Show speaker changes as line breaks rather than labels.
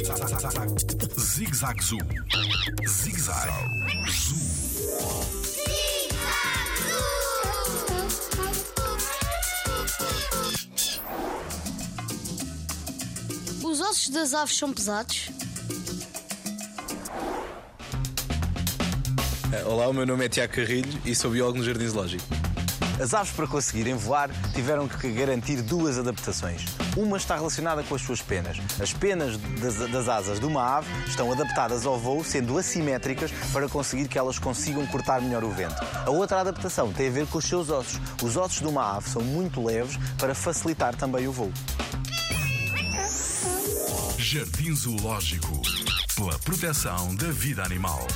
Zig Zag Zoo. Zig Zag Zoo.
Os ossos das aves são pesados?
Olá, o meu nome é Tiago Carrilho e sou biólogo no Jardim Zoológico.
As aves, para conseguirem voar, tiveram que garantir duas adaptações. Uma está relacionada com as suas penas. As penas das, das, asas de uma ave estão adaptadas ao voo, sendo assimétricas para conseguir que elas consigam cortar melhor o vento. A outra adaptação tem a ver com os seus ossos. Os ossos de uma ave são muito leves para facilitar também o voo.
Jardim Zoológico pela proteção da vida animal.